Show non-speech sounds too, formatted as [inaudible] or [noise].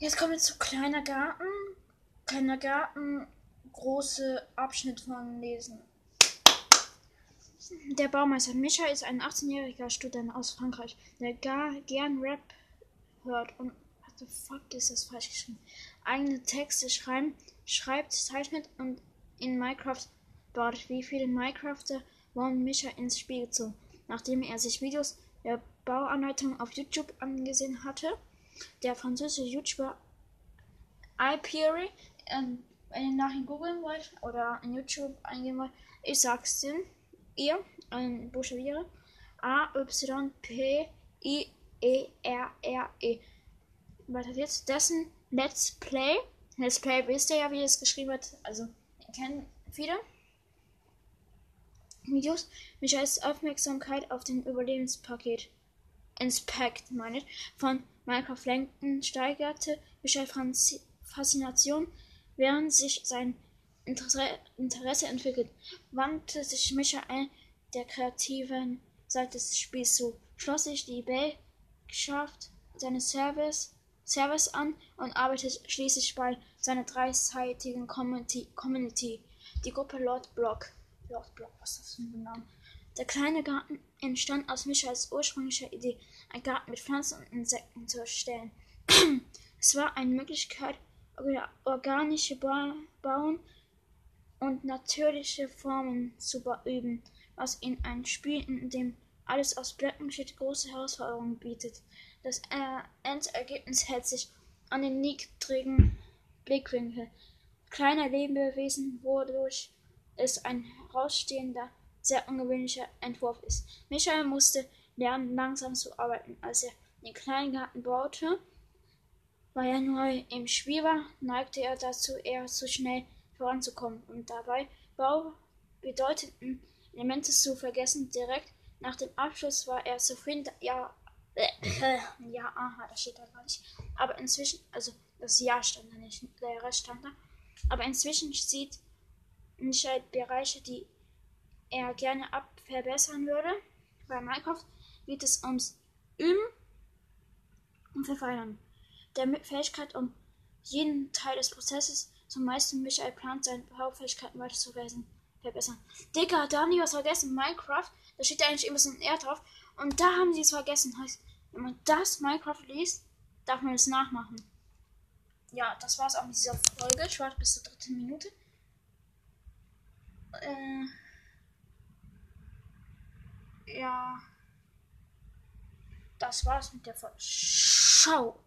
Jetzt kommen wir zu kleiner Garten. Kleiner Garten, große Abschnitt von Lesen. Der Baumeister Micha ist ein 18-jähriger Student aus Frankreich, der gar gern Rap hört und what the fuck ist das falsch geschrieben? Eigene Texte schreiben, schreibt, zeichnet und in Minecraft baut. Wie viele Minecrafter wurden Micha ins Spiel gezogen, nachdem er sich Videos der Bauanleitung auf YouTube angesehen hatte. Der französische YouTuber iPeary, ähm, wenn ihr nach ihm googeln wollt oder in YouTube eingeben wollt, ich sag's denn, ihr, ein Buchstabiere, A, Y, P, I, E, E. Weiter geht's. Dessen Let's Play. Let's Play wisst ihr ja, wie es geschrieben wird. Also, kennen viele Videos. Michaels Aufmerksamkeit auf den Überlebenspaket. Inspect, meine von Minecraft Lenken steigerte Michael Franzi Faszination, während sich sein Interesse, Interesse entwickelt, wandte sich Michael der kreativen Seite des Spiels zu, schloss sich die Belegschaft seines Service, Service an und arbeitete schließlich bei seiner dreiseitigen Community, Community, die Gruppe Lord Block. Lord Block, was ist das für ein Name? Der kleine Garten entstand aus Michaels ursprünglicher Idee, einen Garten mit Pflanzen und Insekten zu erstellen. [clears throat] es war eine Möglichkeit, organische ba Bauen und natürliche Formen zu üben, was in ein Spiel, in dem alles aus Blöcken steht, große Herausforderungen bietet. Das Endergebnis hält sich an den niedrigen Blickwinkel kleiner Lebewesen, wodurch es ein herausstehender, sehr ungewöhnlicher Entwurf ist. Michael musste lernen, langsam zu arbeiten. Als er den kleinen Garten baute, weil er neu im Spiel war, neigte er dazu, eher zu schnell voranzukommen und dabei Bau bedeuteten Elemente zu vergessen. Direkt nach dem Abschluss war er zufrieden. Ja, äh, ja, aha, das steht da gar nicht. Aber inzwischen, also das Ja stand da nicht, der Rest stand da. Aber inzwischen sieht Michael Bereiche, die er gerne abverbessern würde. Bei Minecraft geht es ums Üben und Verfeinern der Fähigkeit, um jeden Teil des Prozesses zum meisten Michael plant, seine Baufähigkeiten weiter zu verbessern. Digga, da haben die was vergessen. Minecraft, da steht eigentlich immer so ein R drauf. Und da haben sie es vergessen. Heißt, wenn man das Minecraft liest, darf man es nachmachen. Ja, das war's auch mit dieser Folge. Ich warte bis zur dritten Minute. Äh, ja. Das war's mit der Folge. Ciao.